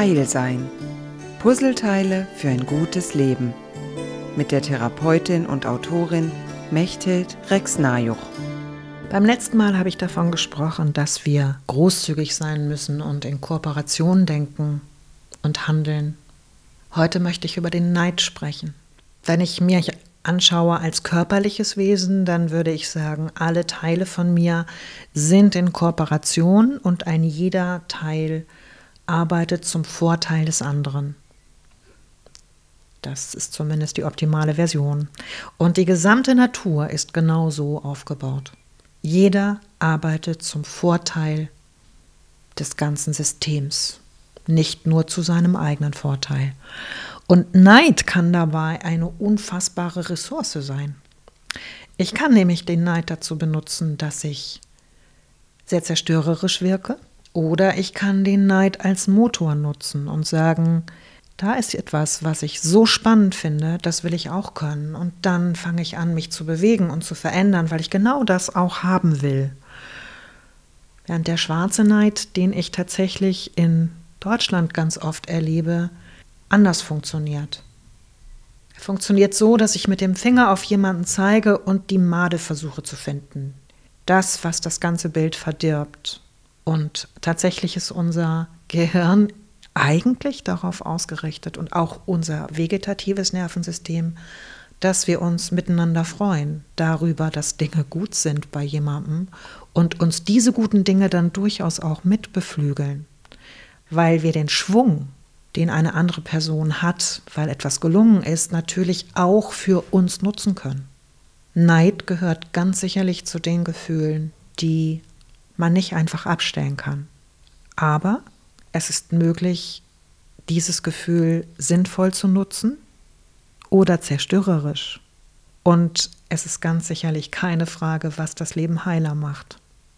Heil sein. Puzzleteile für ein gutes Leben. Mit der Therapeutin und Autorin Mechthild Rex-Najuch. Beim letzten Mal habe ich davon gesprochen, dass wir großzügig sein müssen und in Kooperation denken und handeln. Heute möchte ich über den Neid sprechen. Wenn ich mir anschaue als körperliches Wesen, dann würde ich sagen, alle Teile von mir sind in Kooperation und ein jeder Teil arbeitet zum Vorteil des anderen. Das ist zumindest die optimale Version. Und die gesamte Natur ist genau so aufgebaut. Jeder arbeitet zum Vorteil des ganzen Systems, nicht nur zu seinem eigenen Vorteil. Und Neid kann dabei eine unfassbare Ressource sein. Ich kann nämlich den Neid dazu benutzen, dass ich sehr zerstörerisch wirke, oder ich kann den Neid als Motor nutzen und sagen, da ist etwas, was ich so spannend finde, das will ich auch können. Und dann fange ich an, mich zu bewegen und zu verändern, weil ich genau das auch haben will. Während der schwarze Neid, den ich tatsächlich in Deutschland ganz oft erlebe, anders funktioniert. Er funktioniert so, dass ich mit dem Finger auf jemanden zeige und die Made versuche zu finden. Das, was das ganze Bild verdirbt. Und tatsächlich ist unser Gehirn eigentlich darauf ausgerichtet und auch unser vegetatives Nervensystem, dass wir uns miteinander freuen darüber, dass Dinge gut sind bei jemandem und uns diese guten Dinge dann durchaus auch mitbeflügeln, weil wir den Schwung, den eine andere Person hat, weil etwas gelungen ist, natürlich auch für uns nutzen können. Neid gehört ganz sicherlich zu den Gefühlen, die man nicht einfach abstellen kann. Aber es ist möglich, dieses Gefühl sinnvoll zu nutzen oder zerstörerisch. Und es ist ganz sicherlich keine Frage, was das Leben heiler macht.